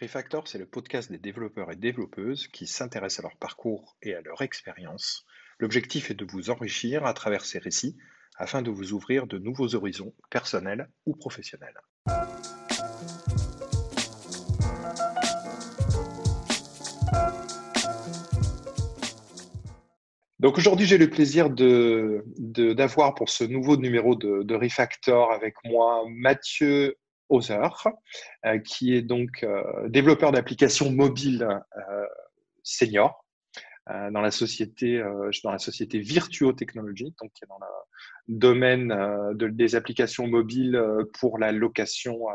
Refactor, c'est le podcast des développeurs et développeuses qui s'intéressent à leur parcours et à leur expérience. L'objectif est de vous enrichir à travers ces récits afin de vous ouvrir de nouveaux horizons personnels ou professionnels. Donc aujourd'hui, j'ai le plaisir de, d'avoir pour ce nouveau numéro de, de Refactor avec moi Mathieu Other, euh, qui est donc euh, développeur d'applications mobiles euh, senior dans la société dans la société Virtuo Technology, donc qui est dans le domaine des applications mobiles pour la location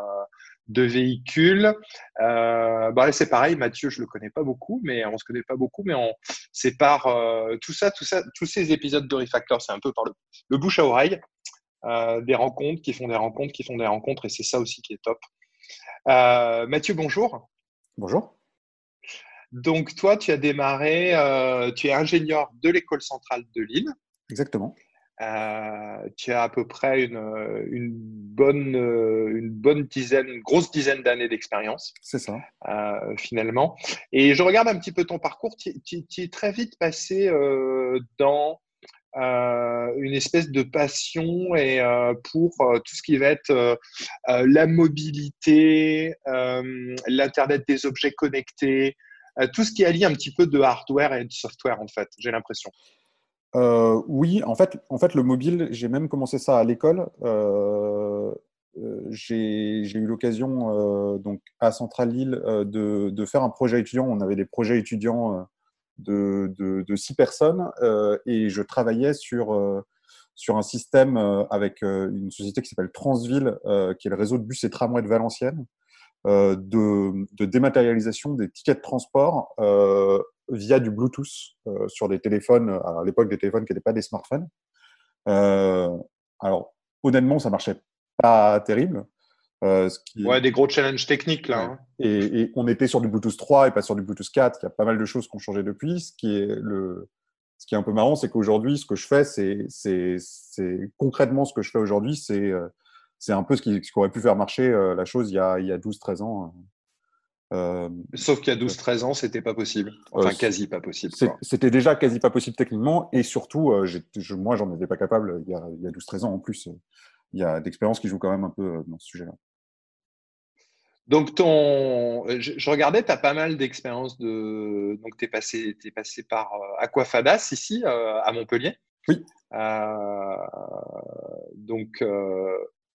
de véhicules. Euh, bah c'est pareil, Mathieu, je le connais pas beaucoup, mais on se connaît pas beaucoup, mais on sépare tout ça, tout ça, tous ces épisodes de Refactor, c'est un peu par le bouche à oreille. Euh, des rencontres qui font des rencontres qui font des rencontres et c'est ça aussi qui est top. Euh, Mathieu, bonjour. Bonjour. Donc toi, tu as démarré, euh, tu es ingénieur de l'école centrale de Lille. Exactement. tu as à peu près une, une, bonne, une bonne dizaine, une grosse dizaine d'années d'expérience. C'est ça. finalement. Et je regarde un petit peu ton parcours. Tu, tu es très vite passé dans une espèce de passion et euh, pour euh, tout ce qui va être la mobilité, l'internet des objets connectés, tout ce qui allie un petit peu de hardware et de software en fait. J'ai l'impression. oui, en fait, en fait, le mobile, j'ai même commencé ça à l'école. j'ai eu l'occasion, donc à Central Lille, de, faire un projet étudiant. On avait des projets étudiants de, six personnes euh, et je travaillais sur, euh, sur un système euh, avec une société qui s'appelle Transville, qui est le réseau de bus et tramways de Valenciennes, de, de, dématérialisation des tickets de transport via du Bluetooth sur des téléphones, à l'époque des téléphones qui n'étaient pas des smartphones. alors, honnêtement, ça marchait pas terrible. Euh, ouais, des gros challenges techniques là. Hein. Et, on était sur du Bluetooth 3 et pas sur du Bluetooth 4. Il y a pas mal de choses qui ont changé depuis. Ce qui est, le, ce qui est un peu marrant, c'est qu'aujourd'hui, ce que je fais, c'est concrètement ce que je fais aujourd'hui, c'est euh, c'est un peu ce qui, aurait pu faire marcher euh, la chose il y a, il y a 12-13 ans. Sauf qu'il y a 12-13 ans, c'était pas possible. Enfin, quasi pas possible. C'était déjà quasi pas possible techniquement. Et surtout, je, moi, j'en étais pas capable il y a, a 12-13 ans en plus. Il y a d'expérience qui joue quand même un peu dans ce sujet-là. Donc, ton, je, regardais, tu as pas mal d'expériences de. Donc, tu es passé, es passé par euh, Aquafadas ici, euh, à Montpellier. Oui. Euh, donc,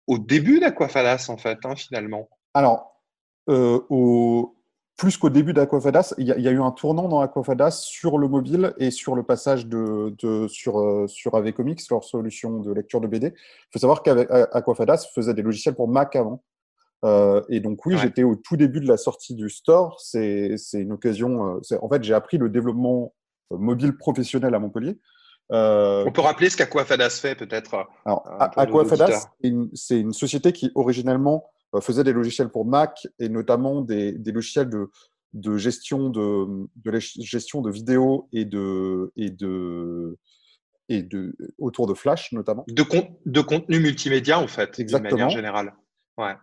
au début d'Aquafadas, en fait, hein, finalement. Alors, au, plus qu'au début d'Aquafadas, il y, a eu un tournant dans Aquafadas sur le mobile et sur le passage de, de sur, sur AV Comics, leur solution de lecture de BD. Il faut savoir qu'Aquafadas faisait des logiciels pour Mac avant. Euh, et donc oui, j'étais au tout début de la sortie du store. C'est une occasion. Euh, en fait, j'ai appris le développement euh, mobile professionnel à Montpellier. On peut rappeler ce qu'Aquafadas fait peut-être. Alors, Aquafadas, c'est une, société qui originellement faisait des logiciels pour Mac et notamment des, des logiciels de, de gestion de, de gestion de vidéos et de et de et de autour de Flash notamment. De, de contenu multimédia en fait, Exactement. de manière générale.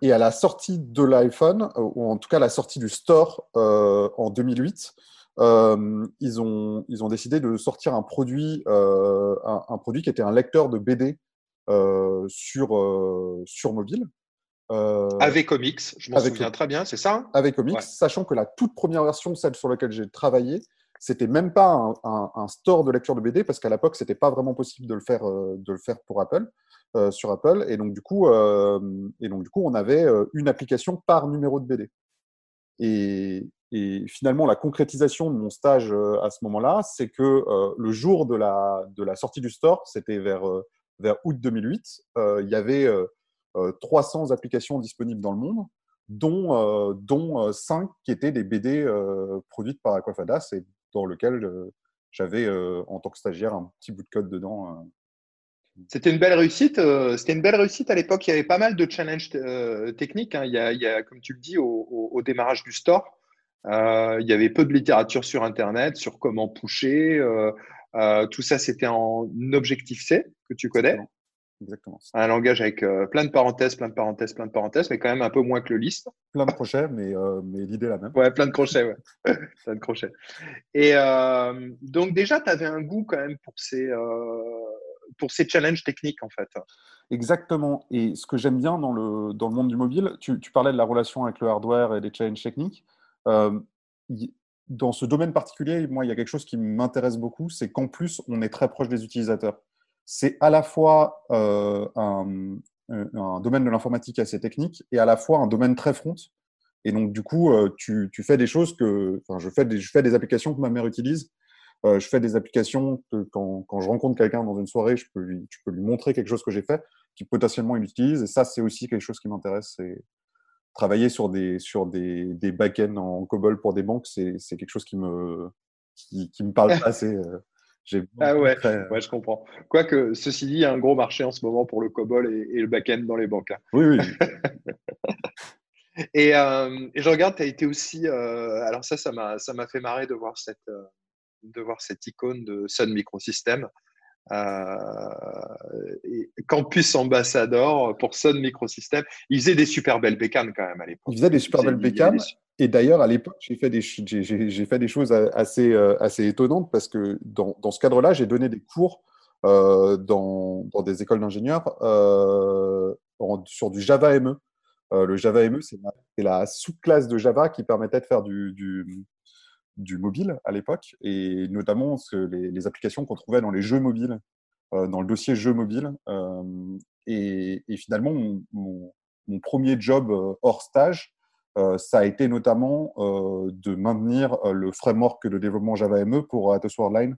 Et à la sortie de l'iPhone, ou en tout cas la sortie du store euh, en 2008, euh, ils, ont, ils ont décidé de sortir un produit, euh, un, produit qui était un lecteur de BD sur, sur mobile. avec Comics, je m'en souviens très bien, c'est ça Avec Comics, sachant que la toute première version, celle sur laquelle j'ai travaillé, c'était même pas un, store de lecture de BD parce qu'à l'époque, c'était pas vraiment possible de le faire, de le faire pour Apple. Euh, sur Apple. Et donc, du coup, euh, et donc, du coup, on avait euh, une application par numéro de BD. Et, finalement, la concrétisation de mon stage à ce moment-là, c'est que le jour de la, de la sortie du store, c'était vers, vers août 2008, il y avait 300 applications disponibles dans le monde, dont, dont 5 qui étaient des BD produites par Aquafadas et dans lequel j'avais, en tant que stagiaire, un petit bout de code dedans c'était une belle réussite. Euh, c'était une belle réussite à l'époque. Il y avait pas mal de challenges euh, techniques. Hein. Il, y a, comme tu le dis, au, démarrage du store, euh, il y avait peu de littérature sur Internet sur comment pusher. tout ça, c'était en Objectif C que tu connais. Exactement. Un langage avec euh, plein de parenthèses, plein de parenthèses, plein de parenthèses, mais quand même un peu moins que le list. Plein de crochets, mais, euh, mais l'idée est la même. Ouais, plein de crochets, ouais. plein de crochets. Et euh, donc déjà, tu avais un goût quand même pour ces, pour ces challenges techniques, en fait. Exactement. Et ce que j'aime bien dans le, dans le monde du mobile, tu, tu, parlais de la relation avec le hardware et des challenges techniques. dans ce domaine particulier, moi, il y a quelque chose qui m'intéresse beaucoup, c'est qu'en plus, on est très proche des utilisateurs c'est à la fois euh, un, domaine de l'informatique assez technique et à la fois un domaine très front. Et donc, du coup, euh, tu, fais des choses que. Enfin, je fais des, je fais des applications que ma mère utilise. Euh, je fais des applications que quand, je rencontre quelqu'un dans une soirée, je peux, lui, peux lui montrer quelque chose que j'ai fait, qui potentiellement il utilise. Et ça, c'est aussi quelque chose qui m'intéresse. C'est travailler sur des, sur des, des back-ends en COBOL pour des banques, c'est quelque chose qui me, qui, me parle assez. Ah ouais, ouais, je comprends. Quoique, ceci dit, il y a un gros marché en ce moment pour le COBOL et, le back-end dans les banques. Hein. Oui, oui. Euh, et, je regarde, tu as été aussi. Euh, alors, ça, ça m'a fait marrer de voir cette, euh, de voir cette icône de Sun Microsystem. campus ambassadeur pour Sun Microsystem. Ils faisaient des super belles bécanes quand même à l'époque. Ils faisaient des super belles bécanes. Et d'ailleurs, à l'époque, j'ai fait, des, j'ai, fait des choses assez, euh, assez étonnantes parce que dans, dans ce cadre-là, j'ai donné des cours euh, dans, dans, des écoles d'ingénieurs euh, sur du Java ME. Euh, le Java ME, c'est la, la, sous-classe de Java qui permettait de faire du, du, du mobile à l'époque, et notamment ce, les, les, applications qu'on trouvait dans les jeux mobiles, dans le dossier jeux mobiles. Et, et, finalement, mon, mon, mon, premier job hors stage, ça a été notamment euh, de maintenir euh, le framework de développement Java ME pour Atos Worldline,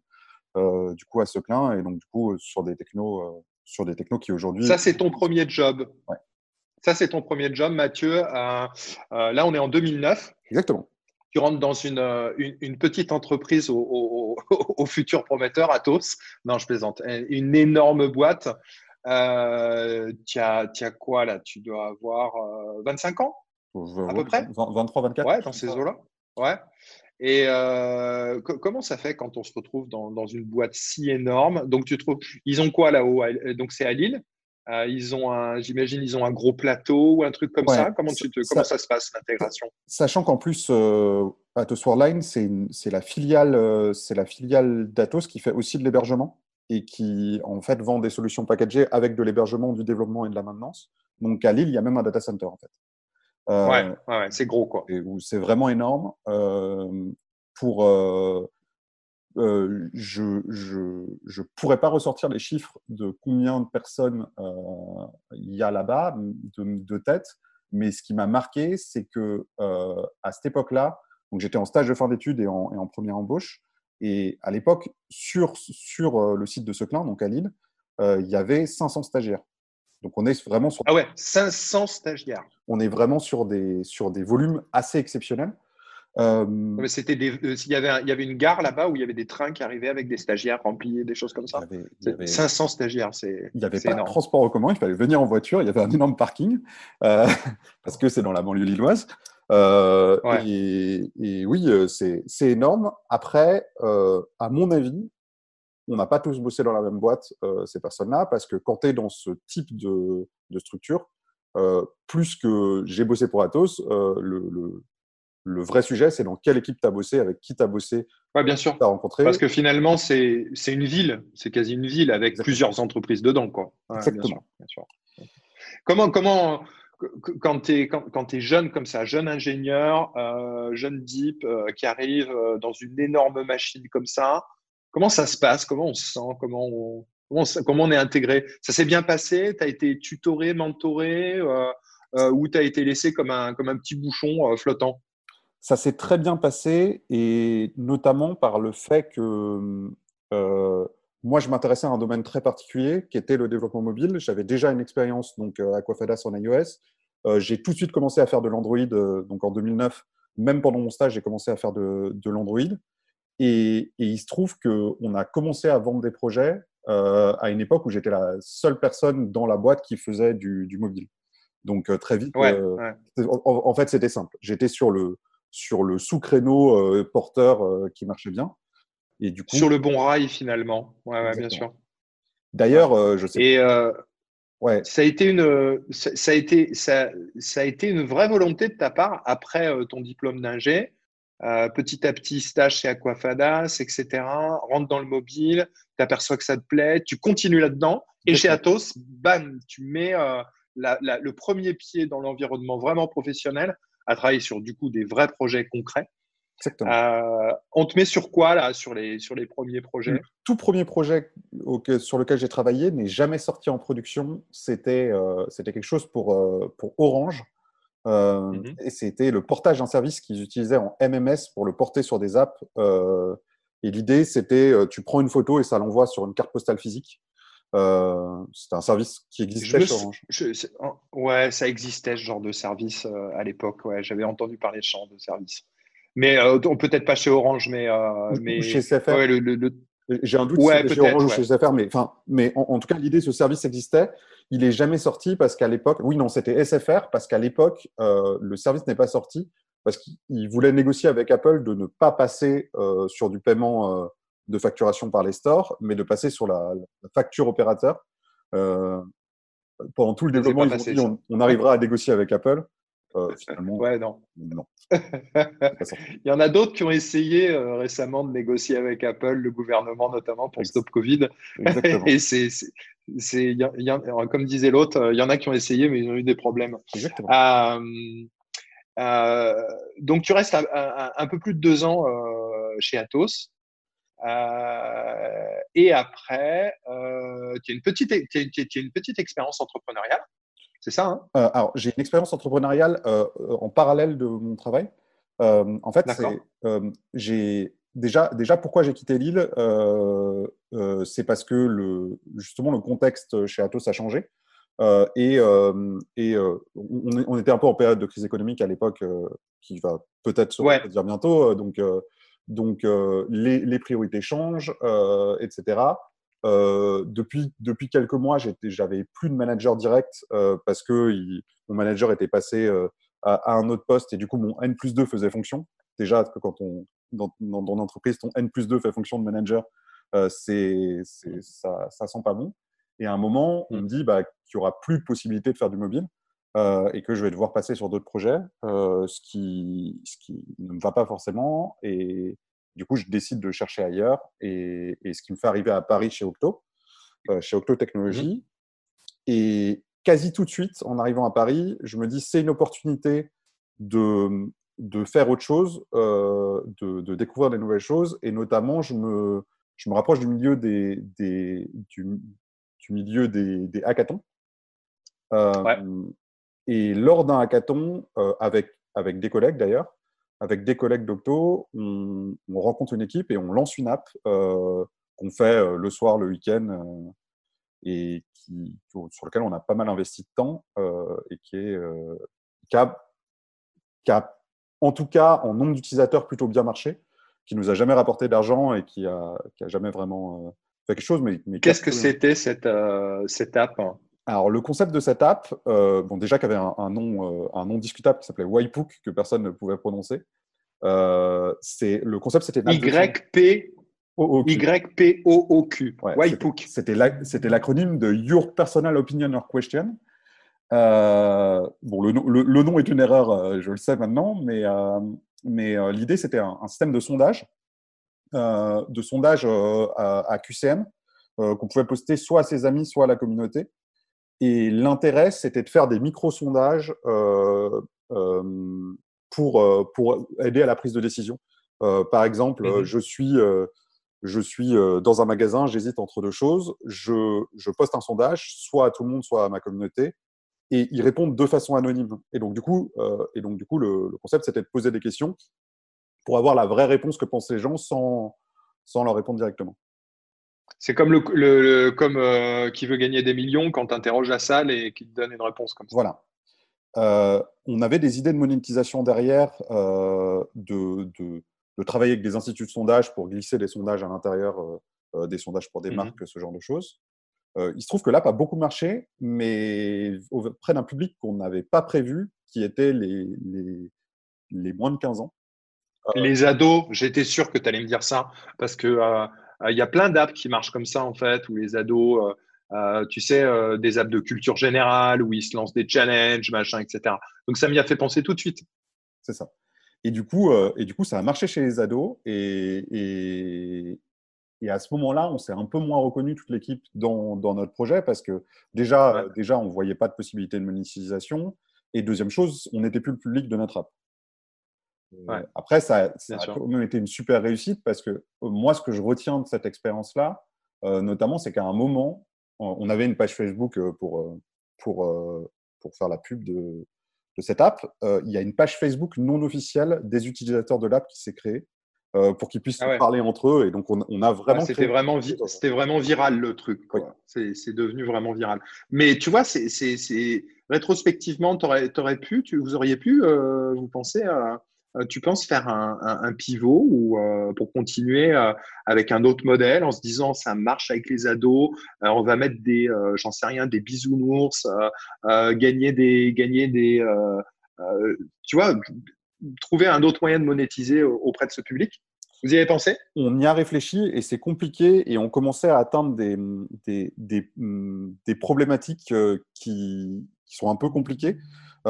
du coup à Seclin, et donc du coup sur des technos, sur des technos qui aujourd'hui. Ça c'est ton premier job. Ça c'est ton premier job, Mathieu. là on est en 2009. Exactement tu rentres dans une, une, petite entreprise au, au, futur prometteur, Atos. Non, je plaisante. Une énorme boîte. Euh, tu as, as, quoi là? Tu dois avoir 25 ans? À peu près 23, 24 Ouais, dans ces eaux-là. Ouais. Et euh, comment ça fait quand on se retrouve dans, dans, une boîte si énorme? Donc, tu trouves, ils ont quoi là-haut? Donc, c'est à Lille. Euh, ils ont un, j'imagine, ils ont un gros plateau ou un truc comme ça? Comment, tu te, comment ça, se passe l'intégration? Sachant qu'en plus, euh, Atos Worldline, c'est la filiale, euh, c'est la filiale d'Atos qui fait aussi de l'hébergement et qui en fait vend des solutions packagées avec de l'hébergement, du développement et de la maintenance. Donc à Lille, il y a même un data center en fait. Euh, ouais, ouais c'est gros quoi. C'est vraiment énorme. Euh, pour, euh, je ne je, pourrais pas ressortir les chiffres de combien de personnes il y a là-bas de, de, tête, mais ce qui m'a marqué, c'est que à cette époque-là, donc j'étais en stage de fin d'études et en, et en première embauche, et à l'époque, sur, sur le site de Seclin, donc à Lille, il y avait 500 stagiaires. Donc on est vraiment sur. Ah ouais, 500 stagiaires. On est vraiment sur des, sur des volumes assez exceptionnels. Euh... C'était des, euh, il, y avait il y avait une gare là-bas où il y avait des trains qui arrivaient avec des stagiaires remplis, des choses comme ça. Il y avait, 500 stagiaires, c'est. Il n'y avait pas de transport en commun, il fallait venir en voiture. Il y avait un énorme parking euh, parce que c'est dans la banlieue lilloise. Euh, et, et, oui, c'est énorme. Après, à mon avis, on n'a pas tous bossé dans la même boîte, euh, ces personnes-là, parce que quand tu es dans ce type de, structure, euh, plus que j'ai bossé pour Atos, euh, le, vrai sujet, c'est dans quelle équipe tu as bossé, avec qui tu as bossé. Oui, bien sûr. As rencontré. Parce que finalement, c'est une ville, c'est quasi une ville avec plusieurs entreprises dedans. Quoi. Exactement. Bien sûr, Comment, comment, quand tu es, quand, es, jeune comme ça, jeune ingénieur, jeune deep qui arrive dans une énorme machine comme ça, Comment ça se passe? Comment on se sent? Comment on, est intégré? Ça s'est bien passé? Tu as été tutoré, mentoré euh, euh, ou tu as été laissé comme un, petit bouchon euh, flottant? Ça s'est très bien passé et notamment par le fait que moi, je m'intéressais à un domaine très particulier qui était le développement mobile. J'avais déjà une expérience donc à Aquafadas en iOS. j'ai tout de suite commencé à faire de l'Android donc en 2009. Même pendant mon stage, j'ai commencé à faire de l'Android. Et, il se trouve qu'on a commencé à vendre des projets euh, à une époque où j'étais la seule personne dans la boîte qui faisait du, mobile. Donc euh, très vite, euh, En, fait c'était simple. J'étais sur le, sur le sous-créneau porteur qui marchait bien. Et du coup, sur le bon rail finalement. Ouais, bien sûr. D'ailleurs, je sais. Et Ouais. Ça a été une, ça, a été, ça, ça, a été une vraie volonté de ta part après ton diplôme d'ingé? Euh, petit à petit, stage chez Aquafadas, etc. Rentre dans le mobile, tu aperçois que ça te plaît, tu continues là-dedans. Et chez Atos, bam, tu mets euh, le premier pied dans l'environnement vraiment professionnel à travailler sur du coup des vrais projets concrets. Euh, on te met sur quoi là, sur les, sur les premiers projets? Le tout premier projet sur lequel j'ai travaillé n'est jamais sorti en production. C'était c'était quelque chose pour, pour Orange. Euh, mmh et c'était le portage d'un service qu'ils utilisaient en MMS pour le porter sur des apps. Euh, et l'idée, c'était, euh, tu prends une photo et ça l'envoie sur une carte postale physique. c'était un service qui existait chez Orange. ouais, ça existait ce genre de service à l'époque. Ouais, j'avais entendu parler de ce genre de service. Mais peut-être pas chez Orange, mais, mais chez CFR. J'ai un doute si c'était chez Orange ou chez SFR, mais, enfin, mais en, tout cas, l'idée, ce service existait. Il n'est jamais sorti parce qu'à l'époque, oui, non, c'était SFR, parce qu'à l'époque, euh, le service n'est pas sorti parce qu'il voulait négocier avec Apple de ne pas passer euh, sur du paiement euh, de facturation par les stores, mais de passer sur la, facture opérateur. pendant tout le développement, ils ont dit on, on, arrivera à négocier avec Apple. Finalement, ouais, non. non. Il y en a d'autres qui ont essayé euh, récemment de négocier avec Apple, le gouvernement notamment pour Stop Covid. Et c'est, c'est, comme disait l'autre, euh, il y en a qui ont essayé, mais ils ont eu des problèmes. Euh, donc tu restes un, peu plus de deux ans chez Atos. et après, tu as une petite, une petite expérience entrepreneuriale. C'est ça hein Alors, j'ai une expérience entrepreneuriale en parallèle de mon travail. Euh, en fait, euh, j'ai déjà, déjà pourquoi j'ai quitté Lille, euh, c'est parce que le, justement le contexte chez Atos a changé. et, et on, était un peu en période de crise économique à l'époque, qui va peut-être se dire bientôt. donc, donc les, les, priorités changent, etc. depuis, depuis quelques mois, j'avais plus de manager direct parce que mon manager était passé à, un autre poste et du coup mon N plus 2 faisait fonction. Déjà, quand on, dans, dans, dans l'entreprise, ton N plus 2 fait fonction de manager, euh, c'est, ça, ça sent pas bon. Et à un moment, on me dit bah, qu'il n'y aura plus de possibilité de faire du mobile euh, et que je vais devoir passer sur d'autres projets, euh, ce, qui, ce qui ne me va pas forcément. Et du coup, je décide de chercher ailleurs et, et ce qui me fait arriver à Paris chez Octo, euh, chez Octo Technologies. Mmh. Et, quasi tout de suite, en arrivant à Paris, je me dis c'est une opportunité de, de faire autre chose, euh, de, découvrir des nouvelles choses, et notamment je me, je me rapproche du milieu des, des du, milieu des, des hackathons. Euh, et lors d'un hackathon, euh, avec, avec des collègues d'ailleurs, avec des collègues d'Octo, on, on, rencontre une équipe et on lance une app qu'on fait le soir, le week-end et qui, sur lequel on a pas mal investi de temps euh, et qui, est, euh, qui, a, qui, a, en tout cas, en nombre d'utilisateurs, plutôt bien marché, qui nous a jamais rapporté d'argent et qui a, qui a jamais vraiment euh, fait quelque chose. Mais, mais Qu'est-ce que c'était cette, cette app alors, le concept de cette app, bon, déjà qu'il y avait un, nom, un nom discutable qui s'appelait Waipook, que personne ne pouvait prononcer. c'est le concept, c'était YP Y-P-O-O-Q. C'était l'acronyme de Your Personal Opinion or Question. Euh, bon, le, le, nom est une erreur, euh, je le sais maintenant, mais, euh, mais l'idée, c'était un, système de sondage, de sondage à, QCM, qu'on pouvait poster soit à ses amis, soit à la communauté. Et l'intérêt, c'était de faire des micro-sondages pour, pour aider à la prise de décision. par exemple, mm-hmm. je suis je suis euh, dans un magasin, j'hésite entre deux choses, je, je, poste un sondage, soit à tout le monde, soit à ma communauté, et ils répondent de façon anonyme. Et donc, du coup, euh, et donc, du coup le, concept, c'était de poser des questions pour avoir la vraie réponse que pensent les gens sans, sans leur répondre directement. C'est comme, le, le comme euh, qui veut gagner des millions quand tu interroges la salle et qui te donne une réponse comme ça. Voilà. on avait des idées de monétisation derrière, de, de, de travailler avec des instituts de sondage pour glisser des sondages à l'intérieur, euh, euh, des sondages pour des mmh marques, ce genre de choses. Euh, il se trouve que l'app a beaucoup marché, mais auprès d'un public qu'on n'avait pas prévu, qui était les, les, les moins de 15 ans. Les ados, j'étais sûr que tu allais me dire ça, parce que il y a plein d'apps qui marchent comme ça, en fait, où les ados tu sais, des apps de culture générale où ils se lancent des challenges, machin, etc. Donc ça m'y a fait penser tout de suite. C'est ça. Et du, coup, et du coup, ça a marché chez les ados. Et, et, à ce moment-là, on s'est un peu moins reconnu, toute l'équipe, dans, dans, notre projet parce que déjà, déjà on ne voyait pas de possibilité de monétisation. Et deuxième chose, on n'était plus le public de notre app. Après, ça, ça a quand même été une super réussite parce que euh, moi, ce que je retiens de cette expérience-là, euh, notamment, c'est qu'à un moment, on avait une page Facebook euh, pour, pour, pour faire la pub de, de cette app. il y a une page Facebook non officielle des utilisateurs de l'app qui s'est créée pour qu'ils puissent ah parler entre eux. Et donc, on, on a vraiment. c'était vraiment, c'était vraiment viral le truc. C'est devenu vraiment viral. Mais tu vois, c'est rétrospectivement, aurais, aurais pu, tu, vous auriez pu, vous pensez, à euh, tu penses faire un, pivot ou euh, pour continuer euh, avec un autre modèle en se disant ça marche avec les ados, on va mettre des, j'en sais rien, des bisounours, gagner des, gagner des, tu vois, trouver un autre moyen de monétiser auprès de ce public? Vous y avez pensé? On y a réfléchi et c'est compliqué et on commençait à atteindre des, des, des, des problématiques qui, sont un peu compliquées.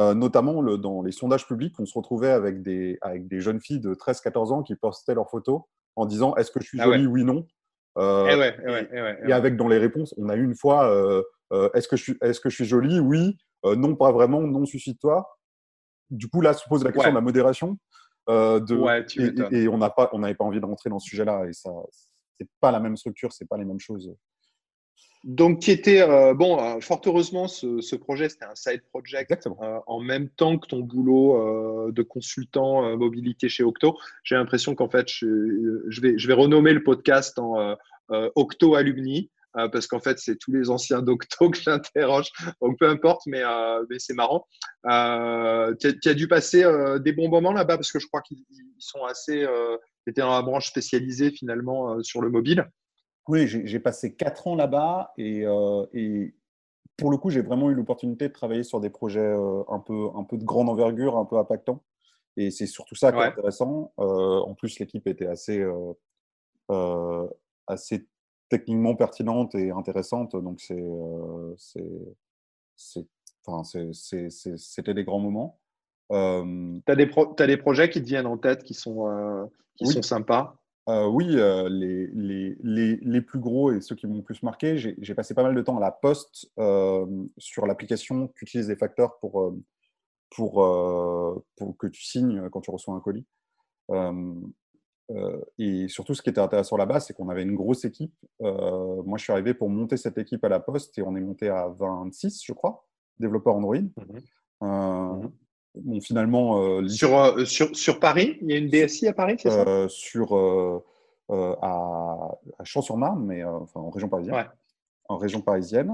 Euh, notamment le, dans les sondages publics, on se retrouvait avec des, avec des jeunes filles de 13-14 ans qui postaient leurs photos en disant est-ce que je suis ah jolie, oui, non? Euh, et, avec dans les réponses, on a eu une fois euh, est-ce que, je suis, est-ce que je suis jolie? Oui, non, pas vraiment, non, suffit-toi. Du coup, là se pose la question de la modération. de, et, on n'a pas, on n'avait pas envie de rentrer dans ce sujet-là. Et ça, c'est pas la même structure, c'est pas les mêmes choses. Donc, qui était, euh, bon, euh, fort heureusement, ce, projet, c'était un side project euh, en même temps que ton boulot de consultant mobilité chez Octo. J'ai l'impression qu'en fait, je, vais, je vais renommer le podcast en Octo Alumni. parce qu'en fait, c'est tous les anciens d'Octo que j'interroge. Donc, peu importe, mais, mais c'est marrant. tu as, dû passer des bons moments là-bas parce que je crois qu'ils sont assez. étaient dans la branche spécialisée finalement sur le mobile. Oui, j'ai passé quatre ans là-bas euh, et, pour le coup, j'ai vraiment eu l'opportunité de travailler sur des projets euh, un, peu, un peu de grande envergure, un peu impactants. Et c'est surtout ça qui est intéressant. Euh, en plus, l'équipe était assez, assez techniquement pertinente et intéressante. Donc, c'était des grands moments. tu as, as, des projets qui te viennent en tête qui sont, qui sont sympas? Euh, oui, euh, les, les, les, plus gros et ceux qui m'ont le plus marqué, j'ai passé pas mal de temps à la poste euh, sur l'application qu'utilisent les facteurs pour, pour, pour, que tu signes quand tu reçois un colis. et surtout, ce qui était intéressant là-bas, c'est qu'on avait une grosse équipe. moi, je suis arrivé pour monter cette équipe à la poste et on est monté à 26, je crois, développeurs Android. Mmh Bon, finalement, euh, sur, euh, sur, sur, Paris, il y a une DSI à Paris, c'est ça? Euh, Sur à, Champs-sur-Marne, mais enfin, en région parisienne. En région parisienne.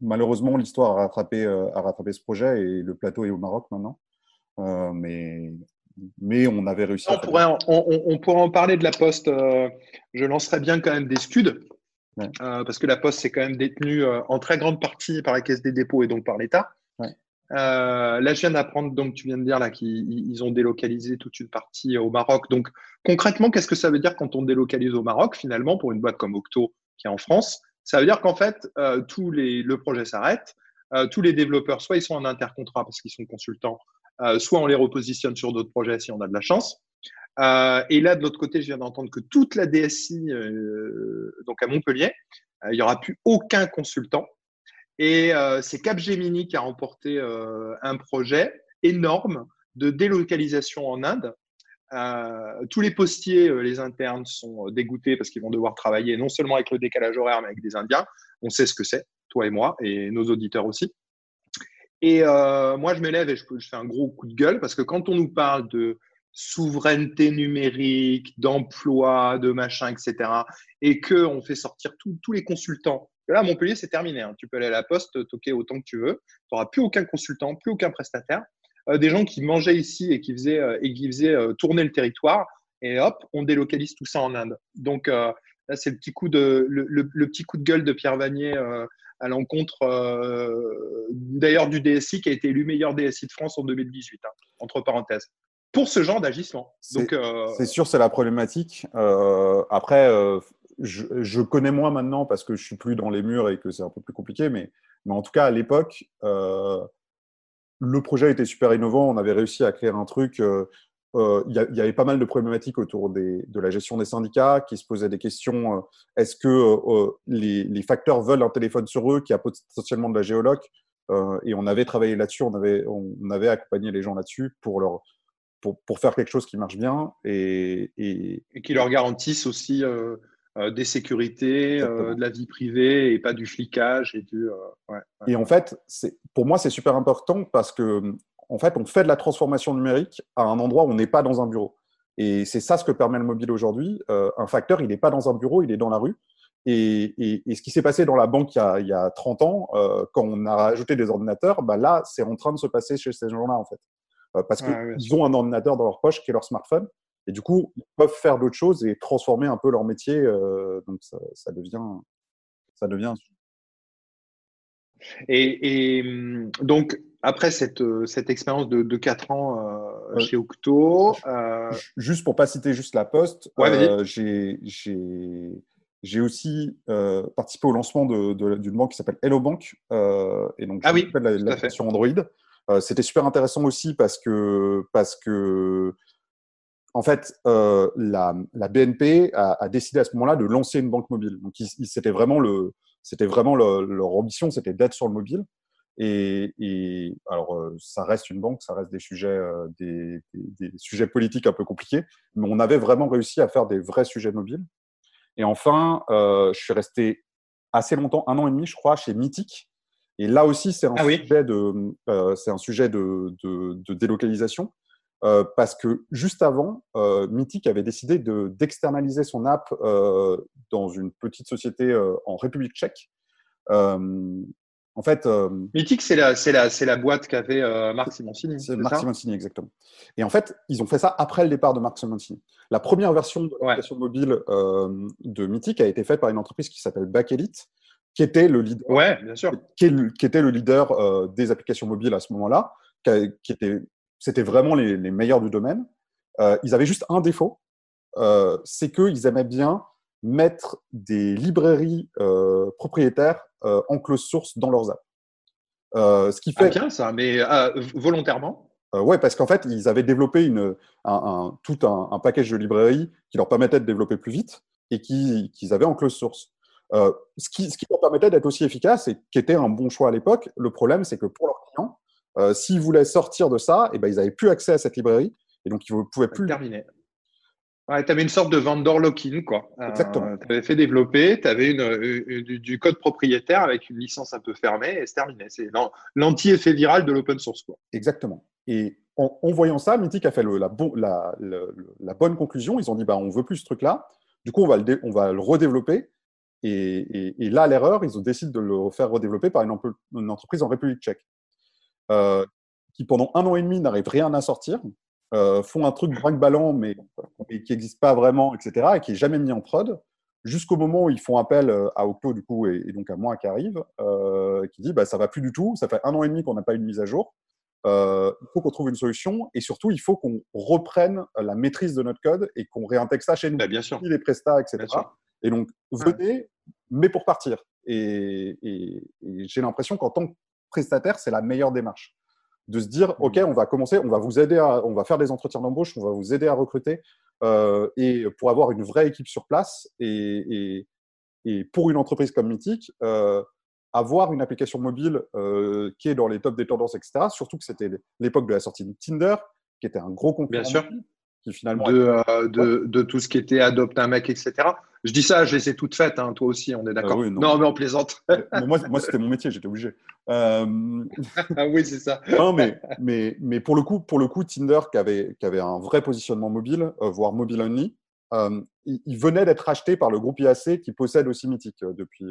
malheureusement, l'histoire a rattrapé, a rattrapé ce projet et le plateau est au Maroc maintenant. mais mais on avait réussi. On, pourrait, en, on, pourrait en parler de la Poste. je lancerais bien quand même des scuds, parce que la Poste, c'est quand même détenue en très grande partie par la Caisse des dépôts et donc par l'État. Euh, là, je viens d'apprendre, donc tu viens de dire là qu'ils ont délocalisé toute une partie au Maroc. Donc, concrètement, qu'est-ce que ça veut dire quand on délocalise au Maroc, finalement, pour une boîte comme Octo qui est en France? Ça veut dire qu'en fait, euh, tous les, le projet s'arrête. Euh, tous les développeurs, soit ils sont en intercontrat parce qu'ils sont consultants, soit on les repositionne sur d'autres projets si on a de la chance. et là, de l'autre côté, je viens d'entendre que toute la DSI, donc à Montpellier, il n'y aura plus aucun consultant. Et euh, c'est Capgemini qui a remporté euh, un projet énorme de délocalisation en Inde. Euh, tous les postiers, les internes, sont dégoûtés parce qu'ils vont devoir travailler non seulement avec le décalage horaire, mais avec des Indiens. On sait ce que c'est, toi et moi, et nos auditeurs aussi. Et moi, je m'élève et je, je, fais un gros coup de gueule parce que quand on nous parle de souveraineté numérique, d'emploi, de machin, etc., et qu'on fait sortir tous les consultants Là, à Montpellier, c'est terminé. Hein. Tu peux aller à la poste, toquer autant que tu veux. Tu n'auras plus aucun consultant, plus aucun prestataire. Euh, des gens qui mangeaient ici et qui faisaient, euh, et qui faisaient euh, tourner le territoire. Et hop, on délocalise tout ça en Inde. Donc là, c'est le petit coup de le, petit coup de gueule de Pierre Vanier à l'encontre d'ailleurs du DSI qui a été élu meilleur DSI de France en 2018, hein, entre parenthèses, pour ce genre d'agissement. C'est sûr, c'est la problématique. après je, connais moins maintenant parce que je suis plus dans les murs et que c'est un peu plus compliqué, mais, mais en tout cas, à l'époque, le projet était super innovant. On avait réussi à créer un truc. il y, avait pas mal de problématiques autour de la gestion des syndicats qui se posaient des questions. Est-ce que les, facteurs veulent un téléphone sur eux qui a potentiellement de la géoloc Et on avait travaillé là-dessus, on avait, on avait accompagné les gens là-dessus pour pour, pour, faire quelque chose qui marche bien et, et, qui leur garantisse aussi euh, euh, des sécurités, euh, de la vie privée et pas du flicage et du. Ouais, Et en fait, pour moi, c'est super important parce que en fait, on fait de la transformation numérique à un endroit où on n'est pas dans un bureau. Et c'est ça ce que permet le mobile aujourd'hui. un facteur, il n'est pas dans un bureau, il est dans la rue. Et, et, ce qui s'est passé dans la banque il y a, il y a 30 ans, quand on a rajouté des ordinateurs, bah là, c'est en train de se passer chez ces gens-là, en fait. Euh, parce qu'ils ont un ordinateur dans leur poche qui est leur smartphone. Et du coup, ils peuvent faire d'autres choses et transformer un peu leur métier. Euh, donc, ça, ça, devient, ça devient. Et, et hum, donc, après cette, cette expérience de, de 4 ans euh, chez Octo. Euh... Juste pour pas citer juste la Poste, ouais, j'ai j'ai aussi euh, participé au lancement d'une de, de, banque qui s'appelle Hello Bank. Euh, et donc, ah oui, l'application Android. Euh, c'était super intéressant aussi parce que, parce que en fait, euh, la, la, BNP a, a, décidé à ce moment-là de lancer une banque mobile. Donc, c'était vraiment, le, c'était vraiment le, leur ambition, c'était d'être sur le mobile. Et, et alors, euh, ça reste une banque, ça reste des sujets, euh, des, des, des, sujets politiques un peu compliqués, mais on avait vraiment réussi à faire des vrais sujets mobiles. Et enfin, euh, je suis resté assez longtemps, un an et demi, je crois, chez Mythic, et là aussi, c'est un, ah sujet de, euh, c'est un sujet de, de, de délocalisation. Euh, parce que juste avant, euh, Mythic avait décidé de, d'externaliser son app euh, dans une petite société en République tchèque. En fait, Mythic, c'est la, c'est la, c'est la boîte qu'avait Marc Simoncini. C'est, Marc Simoncini, exactement. Et en fait, ils ont fait ça après le départ de Marc Simoncini. La première version de l'application ouais. mobile de Mythic a été faite par une entreprise qui s'appelle Backelite, qui était le leader, ouais, bien sûr. Qui, qui était le leader des applications mobiles à ce moment-là, qui, qui, était, c'était vraiment les, les, meilleurs du domaine. Euh, ils avaient juste un défaut, euh, c'est qu'ils aimaient bien mettre des librairies euh, propriétaires en close source dans leurs apps. ce qui fait. Ah, bien ça, mais volontairement? ouais, parce qu'en fait, ils avaient développé une, un, un, tout un, un, package de librairies qui leur permettait de développer plus vite et qu'ils qui avaient en close source. Ce, qui, ce qui leur permettait d'être aussi efficace et qui était un bon choix à l'époque. Le problème, c'est que pour leurs clients, euh, s'ils voulaient sortir de ça, et eh ben, ils n'avaient plus accès à cette librairie et donc ils ne pouvaient plus. Terminé. Ouais, tu avais une sorte de vendor lock-in, quoi. Euh, Exactement. Euh, tu avais fait développer, tu avais une, une, du, du, code propriétaire avec une licence un peu fermée et c'est terminé. C'est l'anti-effet viral de l'open source, quoi. Exactement. Et en, en voyant ça, Mythic a fait le, la, bon, la, le, la, bonne conclusion. Ils ont dit, bah, on veut plus ce truc-là. Du coup, on va le, on va le redévelopper et, et, et là, l'erreur, ils ont décidé de le faire redévelopper par une, une entreprise en République tchèque, euh, qui pendant un an et demi n'arrive rien à sortir, euh, font un truc brinque-ballant, mais, mais, qui n'existe pas vraiment, etc., et qui est jamais mis en prod, jusqu'au moment où ils font appel euh, à Octo, du coup, et, et donc à moi qui arrive, euh, qui dit, bah, ça va plus du tout, ça fait un an et demi qu'on n'a pas eu de mise à jour, il faut qu'on trouve une solution, et surtout, il faut qu'on reprenne la maîtrise de notre code et qu'on réintègre ça chez nous, bah, bien sûr. les prestats, etc. Et donc, venez, mais pour partir. Et, et, et j'ai l'impression qu'en tant que prestataire, c'est la meilleure démarche. De se dire, OK, on va commencer, on va vous aider, à, on va faire des entretiens d'embauche, on va vous aider à recruter, euh, et pour avoir une vraie équipe sur place. Et, et pour une entreprise comme Mythic, euh, avoir une application mobile euh, qui est dans les tops des tendances, etc. Surtout que c'était l'époque de la sortie de Tinder, qui était un gros concurrent. Bien sûr. Qui finalement de, de, de, tout ce qui était adopte un mec, etc. Je dis ça, je les ai toutes faites, hein, toi aussi, on est d'accord. Euh, oui, non. non. mais on plaisante. moi, moi c'était mon métier, j'étais obligé. Euh... ah oui, c'est ça. non, mais, mais, mais pour, le coup, pour le coup, Tinder, qui avait, qui avait un vrai positionnement mobile, euh, voire mobile only, euh, il, il, venait d'être acheté par le groupe IAC qui possède aussi Mythic depuis.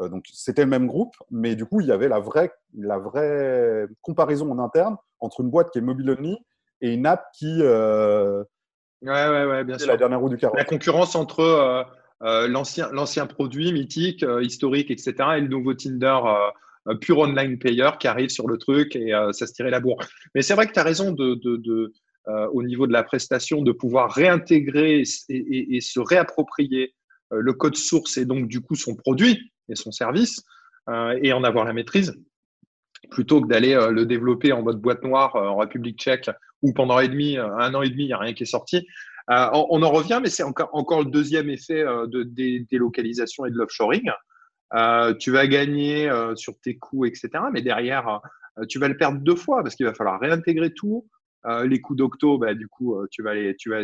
donc c'était le même groupe, mais du coup, il y avait la vraie, la vraie comparaison en interne entre une boîte qui est mobile only et une app qui Ouais, ouais, ouais, bien sûr. la dernière roue du carrosse. La concurrence entre euh, euh, l'ancien produit mythique, euh, historique, etc., et le nouveau Tinder pure online payer qui arrive sur le truc et ça se tirait la bourre. Mais c'est vrai que tu as raison de, de, de au niveau de la prestation, de pouvoir réintégrer et, et, et se réapproprier le code source et donc du coup son produit et son service et en avoir la maîtrise plutôt que d'aller le développer en mode boîte noire en République tchèque où pendant un, demi, un an et demi, il n'y a rien qui est sorti. on, en revient, mais c'est encore, encore le deuxième effet de délocalisation et de l'offshoring. tu vas gagner sur tes coûts, etc. Mais derrière, tu vas le perdre deux fois parce qu'il va falloir réintégrer tout, euh, les coups d'octo, bah, du coup, euh, tu vas les, tu vas.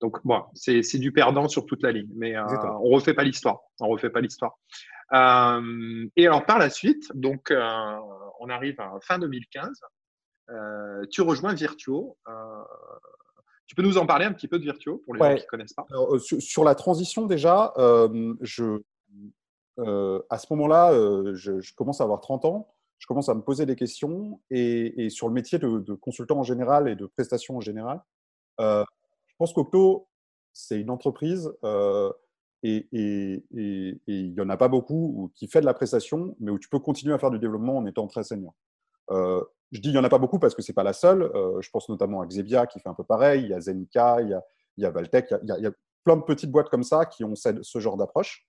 Donc, bon, c'est du perdant sur toute la ligne. Mais euh, on refait pas l'histoire. On refait pas l'histoire. et alors, par la suite, donc, on arrive à fin 2015. Tu rejoins Virtuo. tu peux nous en parler un petit peu de Virtuo pour les gens qui ne connaissent pas? Sur, la transition, déjà, je, à ce moment-là, je, je, commence à avoir 30 ans je commence à me poser des questions et, sur le métier de, consultant en général et de prestation en général. Euh, je pense qu'Octo, c'est une entreprise euh, et il n'y en a pas beaucoup qui fait de la prestation, mais où tu peux continuer à faire du développement en étant très senior. Euh, je dis il n'y en a pas beaucoup parce que ce n'est pas la seule. je pense notamment à Xebia qui fait un peu pareil, il y a Zenica, il y a, il y a Valtech, il y a, il y a, plein de petites boîtes comme ça qui ont ce genre d'approche.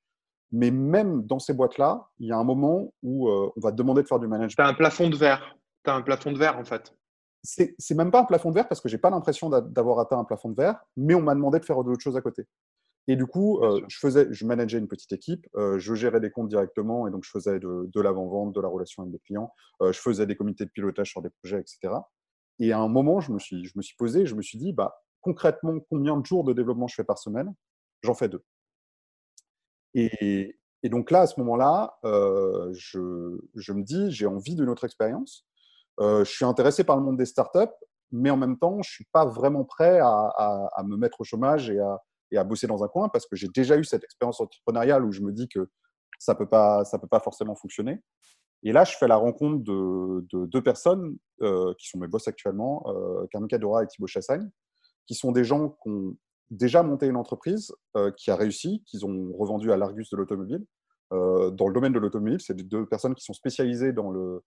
Mais même dans ces boîtes-là, il y a un moment où euh, on va te demander de faire du management. Tu as un plafond de verre. Tu as un plafond de verre, en fait. C'est même pas un plafond de verre parce que j'ai pas l'impression d'avoir atteint un plafond de verre, mais on m'a demandé de faire d'autres choses à côté. Et du coup, euh, je, faisais, je manageais une petite équipe, euh, je gérais des comptes directement, et donc je faisais de, de l'avant-vente, de la relation avec des clients, je faisais des comités de pilotage sur des projets, etc. Et à un moment, je me suis, je me suis posé, je me suis dit, bah, concrètement, combien de jours de développement je fais par semaine? J'en fais deux. Et, donc là, à ce moment-là, euh, je, me dis, j'ai envie d'une autre expérience. Euh, je suis intéressé par le monde des startups, mais en même temps, je ne suis pas vraiment prêt à, me mettre au chômage et à, bosser dans un coin parce que j'ai déjà eu cette expérience entrepreneuriale où je me dis que ça peut, pas, peut pas forcément fonctionner. Et là, je fais la rencontre de, deux personnes euh, qui sont mes boss actuellement, euh, Carmen Cadora et Thibaut Chassagne, qui sont des gens qui ont déjà monté une entreprise euh, qui a réussi, qu'ils ont revendu à l'Argus de l'automobile. Euh, dans le domaine de l'automobile, c'est deux personnes qui sont spécialisées dans le,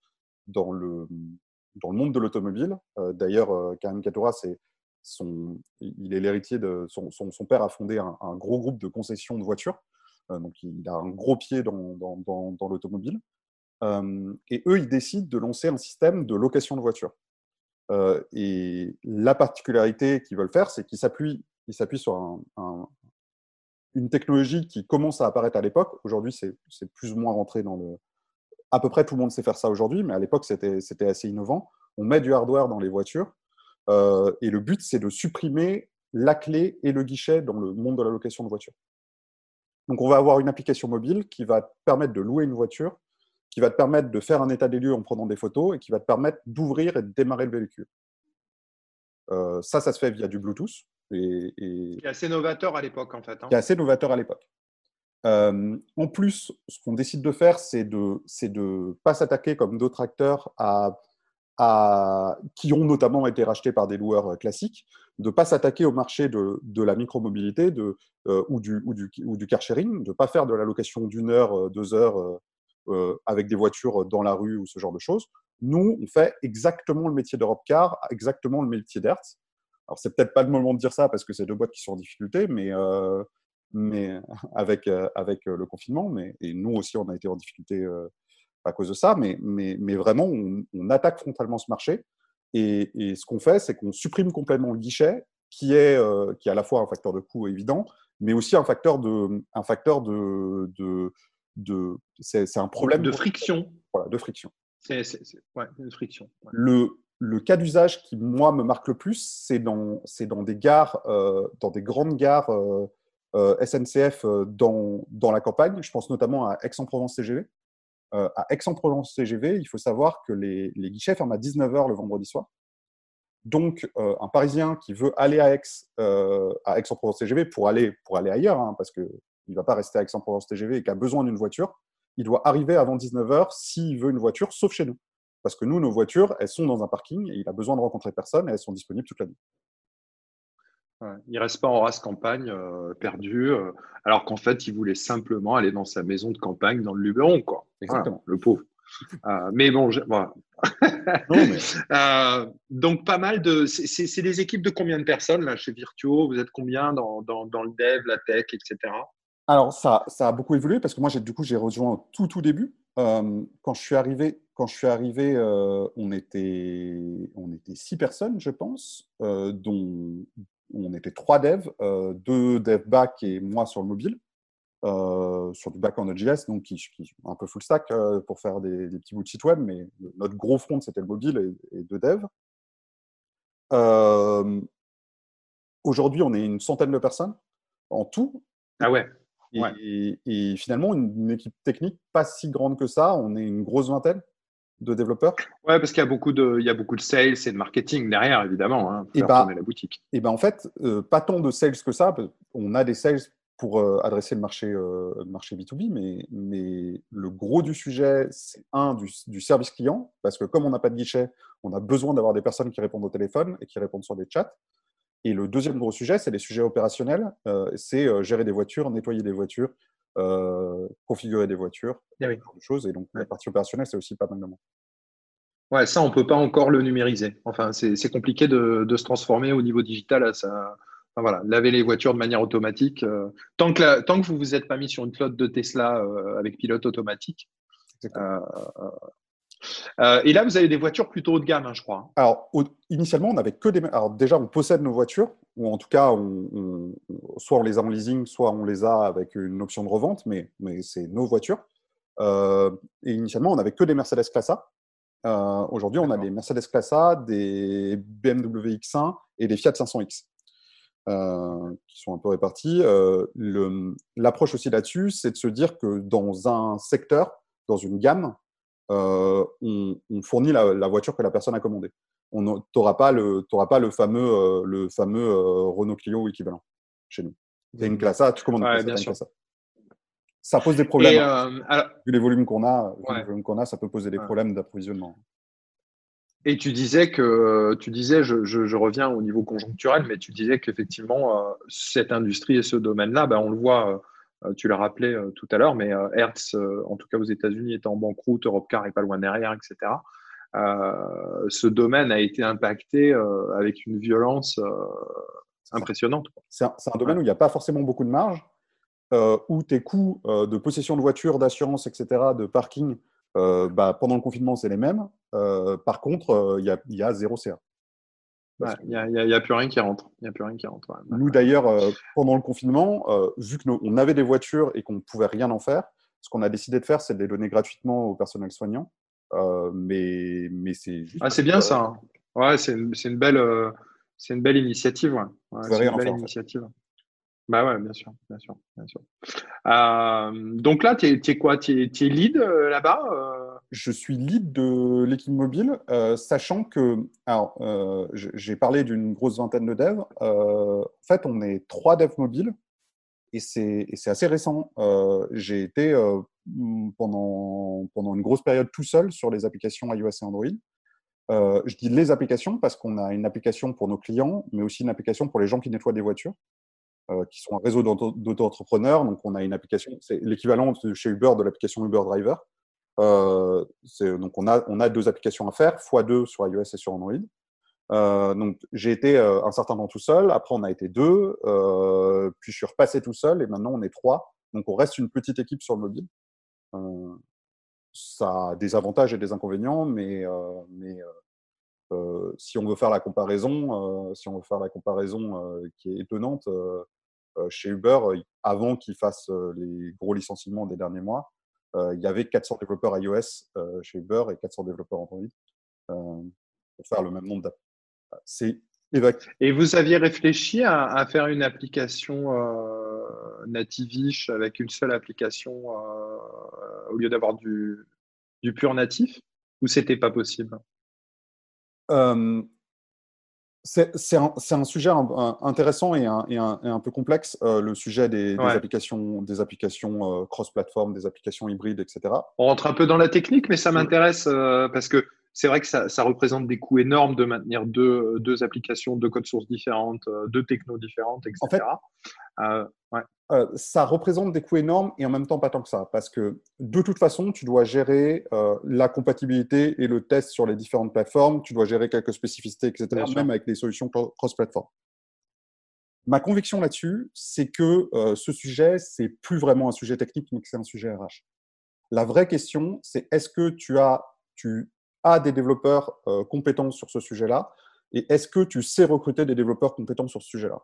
dans le, dans le monde de l'automobile. D'ailleurs, Karim Katora, c'est son, il est l'héritier de son, père a fondé un, gros groupe de concessions de voitures. donc, il a un gros pied dans, l'automobile. et eux, ils décident de lancer un système de location de voitures. et la particularité qu'ils veulent faire, c'est qu'ils s'appuient il s'appuie sur une technologie qui commence à apparaître à l'époque. Aujourd'hui, c'est plus ou moins rentré dans le. À peu près tout le monde sait faire ça aujourd'hui, mais à l'époque, c'était assez innovant. On met du hardware dans les voitures euh, et le but, c'est de supprimer la clé et le guichet dans le monde de la location de voitures. Donc, on va avoir une application mobile qui va te permettre de louer une voiture, qui va te permettre de faire un état des lieux en prenant des photos et qui va te permettre d'ouvrir et de démarrer le véhicule. Euh, ça, ça se fait via du Bluetooth. Et, et... Qui est assez novateur à l'époque, en fait. Hein. Qui est assez novateur à l'époque. Euh, en plus, ce qu'on décide de faire, c'est de ne pas s'attaquer comme d'autres acteurs à, qui ont notamment été rachetés par des loueurs euh, classiques, de ne pas s'attaquer au marché de, la micromobilité euh, ou, du, ou, car sharing, de ne pas faire de la location d'une heure, deux heures euh, avec des voitures dans la rue ou ce genre de choses. Nous, on fait exactement le métier d'Europe Car, exactement le métier d'Hertz. Alors, c'est peut-être pas le moment de dire ça parce que c'est deux boîtes qui sont en difficulté, mais, euh, avec, euh, euh, le confinement, mais, et nous aussi, on a été en difficulté à cause de ça, mais, mais, mais vraiment, on, attaque frontalement ce marché. Et, et ce qu'on fait, c'est qu'on supprime complètement le guichet, qui est, qui est à la fois un facteur de coût évident, mais aussi un facteur de, un facteur de, de, de c'est un problème de friction. Voilà, de friction. C'est ouais, de friction. Le, le cas d'usage qui, moi, me marque le plus, c'est dans, dans des gares, euh, dans des grandes gares euh, euh, SNCF dans, dans la campagne. Je pense notamment à Aix-en-Provence TGV. À Aix-en-Provence TGV, il faut savoir que les, guichets ferment à 19h le vendredi soir. Donc, un Parisien qui veut aller à Aix, à Aix-en-Provence TGV pour aller, pour aller ailleurs, hein, parce qu'il ne va pas rester à Aix-en-Provence TGV et qui a besoin d'une voiture, il doit arriver avant 19h s'il veut une voiture, sauf chez nous. Parce que nous, nos voitures, elles sont dans un parking et il a besoin de rencontrer personne et elles sont disponibles toute la nuit. Il ne reste pas en race campagne euh, perdu, euh, alors qu'en fait, il voulait simplement aller dans sa maison de campagne dans le Luberon, quoi. Exactement. le pauvre. Euh, mais bon, voilà. donc, pas mal de. C'est des équipes de combien de personnes là chez Virtuo? Vous êtes combien dans, dans, le dev, la tech, etc. Alors, ça, ça a beaucoup évolué parce que moi, du coup, j'ai rejoint au tout, tout début. quand je suis arrivé, quand je suis arrivé on, était, on était six personnes, je pense, dont on était trois devs, deux devs back et moi sur le mobile. sur du back en Node.js, donc qui, un peu full stack pour faire des, petits bouts de site web, mais notre gros front c'était le mobile et, et deux devs. Aujourd'hui, on est une centaine de personnes en tout. Ah ouais. Et, finalement, une, équipe technique pas si grande que ça. On est une grosse vingtaine de développeurs. Ouais, parce qu'il y a beaucoup de, il y a beaucoup de sales et de marketing derrière, évidemment, hein, pour et bah, la boutique. Et ben en fait, euh, pas tant de sales que ça. On a des sales pour euh, adresser le marché, euh, marché B2B, mais, mais le gros du sujet, c'est un, du, du, service client, parce que comme on n'a pas de guichet, on a besoin d'avoir des personnes qui répondent au téléphone et qui répondent sur des chats. Et le deuxième gros sujet, c'est les sujets opérationnels. C'est gérer des voitures, nettoyer des voitures, euh, configurer des voitures, ah oui. de choses. Et donc, la partie opérationnelle, c'est aussi pas mal de monde. Ouais, ça, on ne peut pas encore le numériser. Enfin, c'est compliqué de, de, se transformer au niveau digital à ça. Enfin, voilà, laver les voitures de manière automatique. tant, que tant que vous ne vous êtes pas mis sur une flotte de Tesla avec pilote automatique, euh, et là, vous avez des voitures plutôt haut de gamme, hein, je crois. Alors, initialement, on n'avait que des. Alors, déjà, on possède nos voitures, ou en tout cas, on, soit on les a en leasing, soit on les a avec une option de revente, mais, mais c'est nos voitures. Euh, et initialement, on n'avait que des Mercedes Classe A. Euh, aujourd'hui, on a des Mercedes Classe A, des BMW X1 et des Fiat 500X. qui sont un peu répartis. L'approche aussi là-dessus, c'est de se dire que dans un secteur, dans une gamme, euh, on, fournit la, voiture que la personne a commandée. Tu n'auras pas, le, pas le fameux, euh, le fameux euh, Renault Clio équivalent chez nous. C'est une classe A, tu commandes une classe, A. Ça pose des problèmes. Vu les volumes qu'on a, qu'on a, ça peut poser des problèmes d'approvisionnement. Et tu disais que, tu disais, je, reviens au niveau conjoncturel, mais tu disais qu'effectivement, cette industrie et ce domaine-là, ben, on le voit tu l'as rappelé euh, tout à l'heure, mais euh, Hertz, en tout cas aux États-Unis, est en banqueroute, Europcar est pas loin derrière, etc. ce domaine a été impacté avec une violence impressionnante. C'est un, domaine où il n'y a pas forcément beaucoup de marge, où tes coûts de possession de voiture, d'assurance, etc., de parking, bah, pendant le confinement, c'est les mêmes. par contre, il y, a zéro CA. Il n'y a, plus rien qui rentre. Y a plus rien qui rentre Nous, d'ailleurs, euh, pendant le confinement, euh, vu qu'on avait des voitures et qu'on ne pouvait rien en faire, ce qu'on a décidé de faire, c'est de les donner gratuitement au personnel soignant. Euh, mais mais c'est Ah, c'est bien ça. Hein. Ouais, c'est une, une, belle, c'est une belle initiative. Ouais. c'est une belle initiative. Bah ouais, bien sûr, bien sûr, bien sûr. donc là, tu es, quoi? Tu es, es, lead là-bas je suis lead de l'équipe mobile, euh, sachant que, alors, euh, j'ai parlé d'une grosse vingtaine de devs. Euh, en fait, on est trois devs mobiles et c'est assez récent. j'ai été pendant, pendant une grosse période tout seul sur les applications iOS et Android. je dis les applications parce qu'on a une application pour nos clients, mais aussi une application pour les gens qui nettoient des voitures. qui sont un réseau d'auto-entrepreneurs. Donc, on a une application, c'est l'équivalent chez Uber de l'application Uber Driver. Euh, donc, on a, on a deux applications à faire, x2 sur iOS et sur Android. Euh, donc, j'ai été euh, un certain temps tout seul. Après, on a été deux. puis, je suis repassé tout seul. Et maintenant, on est trois. Donc, on reste une petite équipe sur le mobile. ça a des avantages et des inconvénients, mais, mais si on veut faire la comparaison, si on veut faire la comparaison qui est étonnante, chez Uber, avant qu'ils fassent les gros licenciements des derniers mois, euh, il y avait 400 développeurs iOS euh, chez Uber et 400 développeurs Android euh, pour faire le même nombre d'apps. C'est et vous aviez réfléchi à, faire une application euh, nativish avec une seule application au lieu d'avoir du, du, pur natif ou c'était pas possible? C'est un, sujet intéressant et un, peu complexe, euh, le sujet des, applications, des applications euh, cross-platform, des applications hybrides, etc. On rentre un peu dans la technique, mais ça m'intéresse euh, parce que c'est vrai que ça, représente des coûts énormes de maintenir deux, deux applications, deux codes sources différentes, deux technos différentes, etc. En fait, euh, ça représente des coûts énormes et en même temps pas tant que ça, parce que de toute façon, tu dois gérer euh, la compatibilité et le test sur les différentes plateformes, tu dois gérer quelques spécificités, etc., même avec les solutions cross-platform. ma conviction là-dessus, c'est que ce sujet, c'est plus vraiment un sujet technique, mais que c'est un sujet RH. La vraie question, c'est est-ce que tu as, tu as des développeurs compétents sur ce sujet-là? Et est-ce que tu sais recruter des développeurs compétents sur ce sujet-là?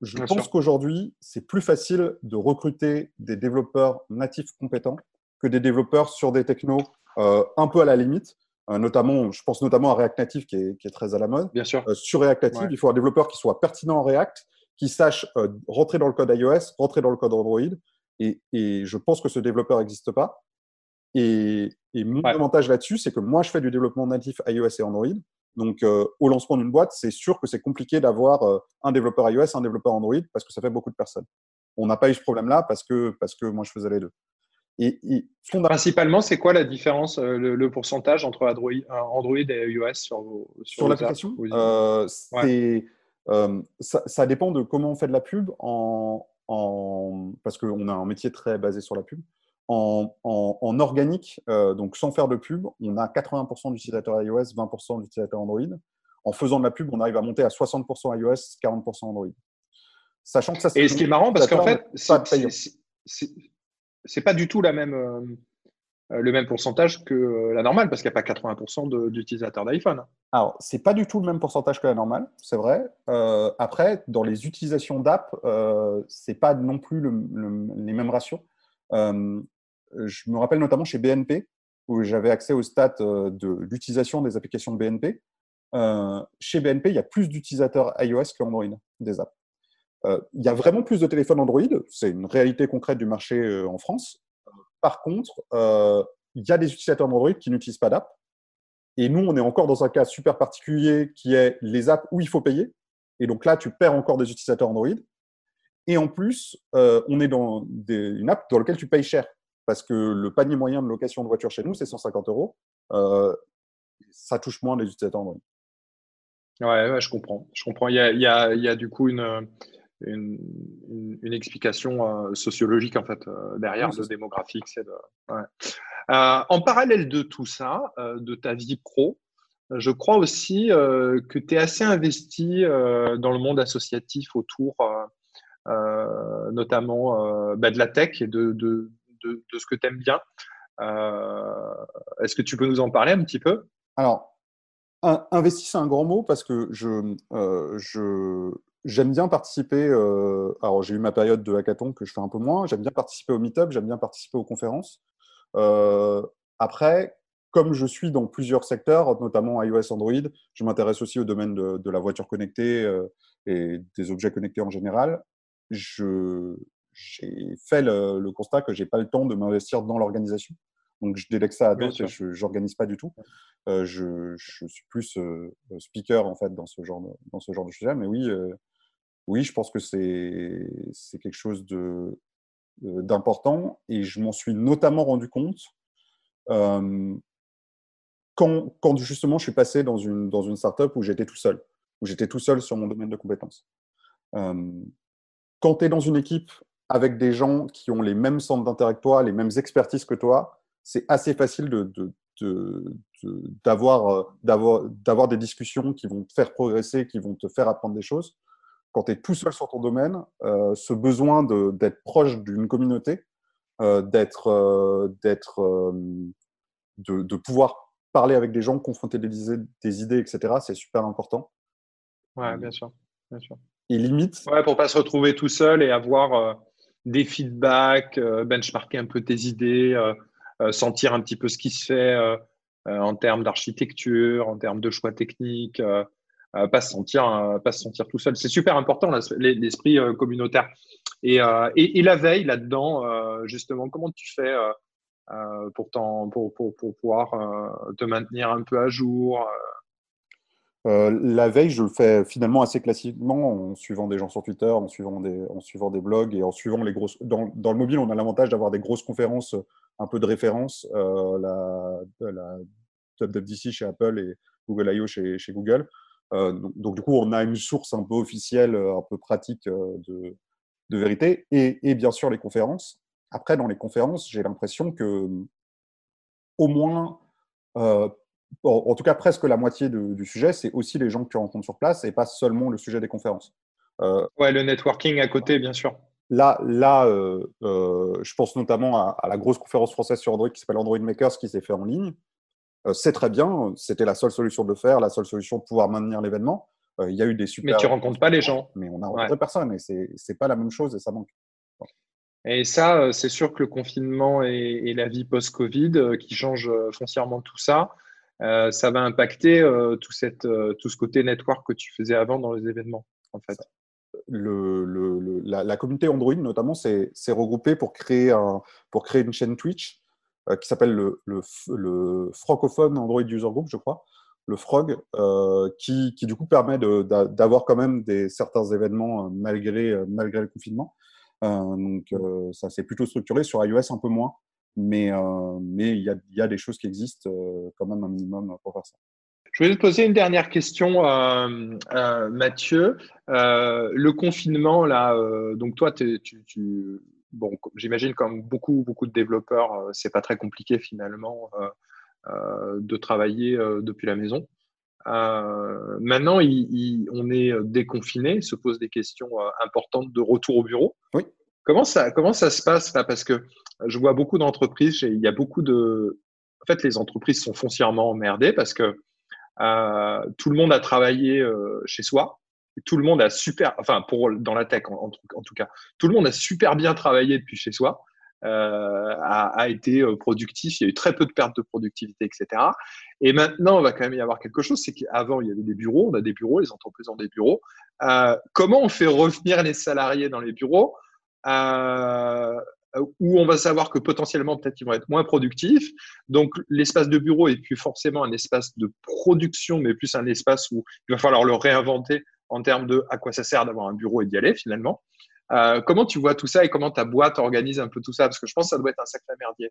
Je pense qu'aujourd'hui, c'est plus facile de recruter des développeurs natifs compétents que des développeurs sur des technos un peu à la limite. Euh, notamment, je pense notamment à React Native qui est, très à la mode. Bien sûr. Euh, sur React Native, il faut un développeur qui soit pertinent en React, qui sache euh, rentrer dans le code iOS, rentrer dans le code Android. Et, je pense que ce développeur n'existe pas. Et, mon avantage là-dessus, c'est que moi, je fais du développement natif iOS et Android. Donc, au lancement d'une boîte, c'est sûr que c'est compliqué d'avoir un développeur iOS, un développeur Android, parce que ça fait beaucoup de personnes. On n'a pas eu ce problème-là parce que, parce que moi, je faisais les deux. Et, Principalement, c'est quoi la différence, euh, le, pourcentage entre Android, euh, Android et iOS sur, sur, l'application euh, ça, dépend de comment on fait de la pub, en, en... parce qu'on a un métier très basé sur la pub. En, en, organique, donc sans faire de pub, on a 80% d'utilisateurs iOS, 20% d'utilisateurs Android. En faisant de la pub, on arrive à monter à 60% iOS, 40% Android. Sachant que ça, Et ce qui est marrant, parce qu'en fait, c'est pas du tout la même, euh, le même pourcentage que euh, la normale, parce qu'il n'y a pas 80% d'utilisateurs d'iPhone. Alors, c'est pas du tout le même pourcentage que la normale, c'est vrai. Euh, après, dans les utilisations d'app, euh, c'est pas non plus les mêmes ratios. Je me rappelle notamment chez BNP, où j'avais accès aux stats de l'utilisation des applications BNP. chez BNP, il y a plus d'utilisateurs iOS qu'Android des apps. Euh, il y a vraiment plus de téléphones Android, c'est une réalité concrète du marché euh, en France. Par contre, euh, il y a des utilisateurs d'Android qui n'utilisent pas d'app. Et nous, on est encore dans un cas super particulier qui est les apps où il faut payer. Et donc là, tu perds encore des utilisateurs Android. Et en plus, on est dans une app dans laquelle tu payes cher. Parce que le panier moyen de location de voiture chez nous, c'est 150 euros. ça touche moins les utilisateurs Android. Ouais, je comprends. Je comprends. Il y a, il y a du coup une, une, explication euh, sociologique en fait euh, derrière, de démographique. Euh, en parallèle de tout ça, de ta vie pro, je crois aussi que tu es assez investi dans le monde associatif autour notamment bah, de la tech et de, de, de, ce que tu aimes bien. Est-ce que tu peux nous en parler un petit peu? Alors, investi, c'est un grand mot parce que je, je, J'aime bien participer. Euh, alors, j'ai eu ma période de hackathon que je fais un peu moins. J'aime bien participer au meet-up, j'aime bien participer aux conférences. Euh, après, comme je suis dans plusieurs secteurs, notamment iOS, Android, je m'intéresse aussi au domaine de, la voiture connectée euh, et des objets connectés en général. J'ai fait le, constat que j'ai pas le temps de m'investir dans l'organisation. Donc, je délègue ça à d'autres je n'organise pas du tout. je, je, suis plus speaker, en fait, dans ce genre de, dans ce genre de sujet. Mais oui, oui, je pense que c'est quelque chose d'important et je m'en suis notamment rendu compte quand, quand, justement je suis passé dans une, dans une startup où j'étais tout seul, où j'étais tout seul sur mon domaine de compétences. quand tu es dans une équipe avec des gens qui ont les mêmes centres d'intérêt que toi, les mêmes expertises que toi, c'est assez facile de, de, d'avoir des discussions qui vont te faire progresser, qui vont te faire apprendre des choses quand tu es tout seul sur ton domaine, euh, ce besoin d'être proche d'une communauté, euh, d'être, euh, de, pouvoir parler avec des gens, confronter des, des idées, etc., c'est super important. Ouais, bien sûr. Bien sûr. Et limite. Ouais, pour pas se retrouver tout seul et avoir des feedbacks, benchmarker un peu tes idées, sentir un petit peu ce qui se fait en termes d'architecture, en termes de choix techniques pas se sentir euh, pas se sentir tout seul. C'est super important l'esprit euh, communautaire. Et, euh, et, et, la veille là-dedans, justement, comment tu fais pour, pour, pour, pour, pouvoir te maintenir un peu à jour la veille, je le fais finalement assez classiquement en suivant des gens sur Twitter, en suivant des, en suivant des blogs et en suivant les grosses. Dans, le mobile, on a l'avantage d'avoir des grosses conférences, un peu de référence, la, la WWDC chez Apple et Google I.O. chez, chez Google. Euh, donc, du coup, on a une source un peu officielle, euh, un peu pratique euh, de, de vérité, et, bien sûr les conférences. Après, dans les conférences, j'ai l'impression que au moins, en tout cas presque la moitié du sujet, c'est aussi les gens que tu rencontres sur place et pas seulement le sujet des conférences. ouais, le networking à côté, bien sûr. Là, là je pense notamment à, à, la grosse conférence française sur Android qui s'appelle Android Makers qui s'est fait en ligne. c'est très bien, c'était la seule solution de le faire, la seule solution de pouvoir maintenir l'événement. Il y a eu des super. Mais tu rencontres pas les gens. Mais on a rencontré personne et c'est pas la même chose et ça manque. Et ça, c'est sûr que le confinement et, la vie post-Covid qui change foncièrement tout ça, ça va impacter tout, cette, tout ce côté network que tu faisais avant dans les événements, en fait. La, communauté Android, notamment, s'est regroupée pour créer, une chaîne Twitch qui s'appelle le, francophone Android User Group, je crois, le Frog, euh, qui, du coup permet d'avoir quand même certains événements malgré, malgré le confinement. Euh, donc, euh, ça s'est plutôt structuré. Sur iOS, un peu moins. Mais euh, mais il y a, y a, des choses qui existent quand même un minimum pour faire ça. Je vais te poser une dernière question, euh, Mathieu. Euh, le confinement, là, donc toi, tu, tu, bon, j'imagine comme beaucoup, beaucoup de développeurs, c'est pas très compliqué finalement de travailler depuis la maison. maintenant, on est déconfiné, se pose des questions importantes de retour au bureau. Oui. Comment ça, se passe là? Parce que je vois beaucoup d'entreprises, il y a beaucoup de. En fait, les entreprises sont foncièrement emmerdées parce que euh, tout le monde a travaillé euh, chez soi. tout le monde a super, enfin dans la tech en, tout cas, tout le monde a super bien travaillé depuis chez soi. Euh, a, a, été euh, productif. Il y a eu très peu de pertes de productivité, etc. Et maintenant, il va quand même y avoir quelque chose. C'est qu'avant, il y avait des bureaux. On a des bureaux. Les entreprises ont des bureaux. Euh, comment on fait revenir les salariés dans les bureaux? Où on va savoir que potentiellement peut-être ils vont être moins productifs. Donc l'espace de bureau est plus forcément un espace de production, mais plus un espace où il va falloir le réinventer en termes de à quoi ça sert d'avoir un bureau et d'y aller finalement. Euh, comment tu vois tout ça et comment ta boîte organise un peu tout ça? Parce que je pense que ça doit être un sacré merdier.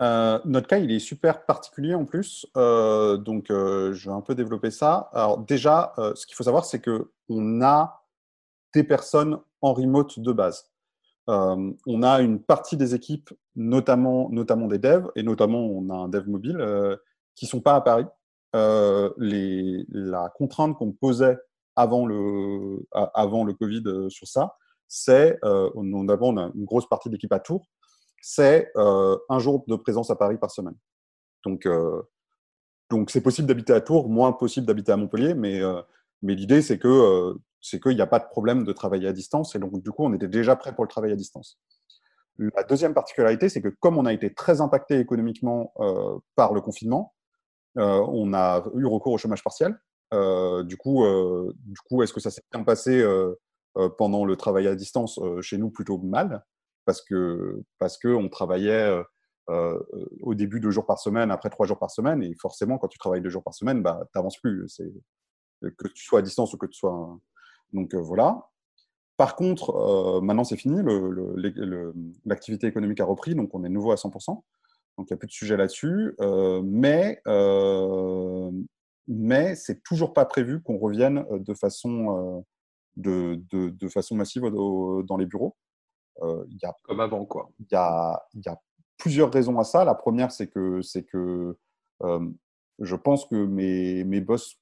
Euh, notre cas, il est super particulier en plus, euh, donc je vais un peu développer ça. Alors déjà, ce qu'il faut savoir, c'est que on a des personnes en remote de base. Euh, on a une partie des équipes, notamment, notamment des devs, et notamment on a un dev mobile, euh, qui sont pas à Paris. Euh, la contrainte qu'on posait avant le, avant le Covid sur ça, c'est, on, on a une grosse partie de l'équipe à Tours, c'est un jour de présence à Paris par semaine. Donc, donc c'est possible d'habiter à Tours, moins possible d'habiter à Montpellier, mais, mais l'idée c'est que c'est qu'il n'y a pas de problème de travailler à distance. Et donc, du coup, on était déjà prêt pour le travail à distance. La deuxième particularité, c'est que comme on a été très impacté économiquement euh, par le confinement, euh, on a eu recours au chômage partiel. Euh, du coup, coup est-ce que ça s'est bien passé pendant le travail à distance Chez nous, plutôt mal, parce que parce que on travaillait au début deux jours par semaine, après trois jours par semaine, et forcément, quand tu travailles deux jours par semaine, bah, tu n'avances plus. Que tu sois à distance ou que tu sois donc euh, voilà. Par contre, euh, maintenant c'est fini, l'activité économique a repris, donc on est nouveau à 100%. Donc il n'y a plus de sujet là-dessus. Euh, mais mais c'est toujours pas prévu qu'on revienne de façon, de, de, façon massive dans les bureaux. y a, Comme avant, quoi. Il y a, y a, plusieurs raisons à ça. La première, c'est que, que je pense que mes, mes boss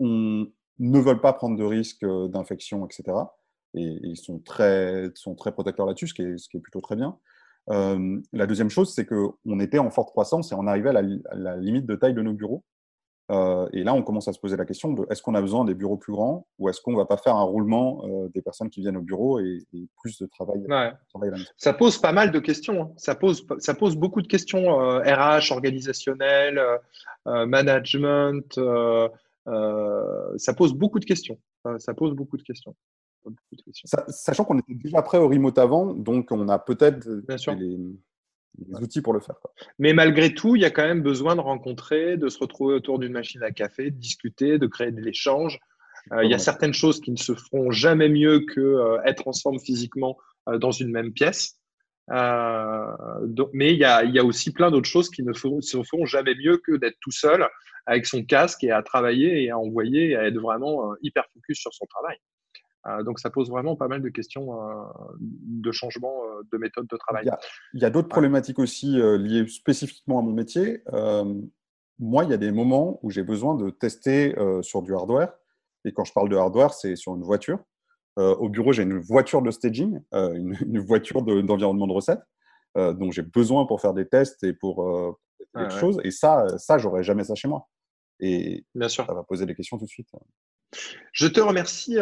ont, ne veulent pas prendre de risques euh, d'infection, etc. Et, ils sont très, sont très protecteurs là-dessus, ce, qui est, ce qui est plutôt très bien. Euh, la deuxième chose, c'est qu'on était en forte croissance et on arrivait à la, limite de taille de nos bureaux. Euh, et là, on commence à se poser la question de est-ce qu'on a besoin des bureaux plus grands ou est-ce qu'on ne va pas faire un roulement des personnes qui viennent au bureau et, plus de travail, Ça pose pas mal de questions. Hein. Ça, pose, ça pose beaucoup de questions RH, organisationnel, management. Euh, ça pose beaucoup de questions. Ça pose beaucoup de questions. Sachant qu'on était déjà prêt au remote avant, donc on a peut-être les, outils pour le faire. Mais malgré tout, il y a quand même besoin de rencontrer, de se retrouver autour d'une machine à café, de discuter, de créer de l'échange. Euh, il y a certaines choses qui ne se feront jamais mieux que euh, être ensemble physiquement dans une même pièce. Mais il y, a, il y, a, aussi plein d'autres choses qui ne se feront jamais mieux que d'être tout seul avec son casque et à travailler et à envoyer et à être vraiment euh, hyper focus sur son travail. Euh, donc ça pose vraiment pas mal de questions euh, de changement de méthode de travail. Il y a, d'autres problématiques aussi liées spécifiquement à mon métier. moi, il y a des moments où j'ai besoin de tester sur du hardware. Et quand je parle de hardware, c'est sur une voiture. Au bureau, j'ai une voiture de staging, une, voiture d'environnement de, recettes, dont j'ai besoin pour faire des tests et pour quelque chose. Et ça, ça j'aurais jamais ça chez moi. Et Bien sûr. ça va poser des questions tout de suite. Je te remercie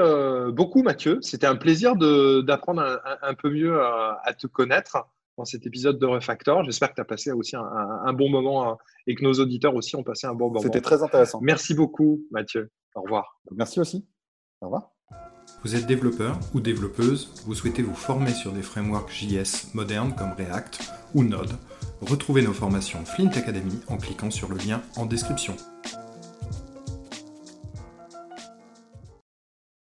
beaucoup, Mathieu. C'était un plaisir d'apprendre un, peu mieux à, te connaître dans cet épisode de Refactor. J'espère que tu as passé aussi un, bon moment hein, et que nos auditeurs aussi ont passé un bon moment. C'était très intéressant. Merci beaucoup, Mathieu. Au revoir. Merci aussi. Au revoir. Vous êtes développeur ou développeuse, vous souhaitez vous former sur des frameworks JS modernes comme React ou Node. Retrouvez nos formations Flint Academy en cliquant sur le lien en description.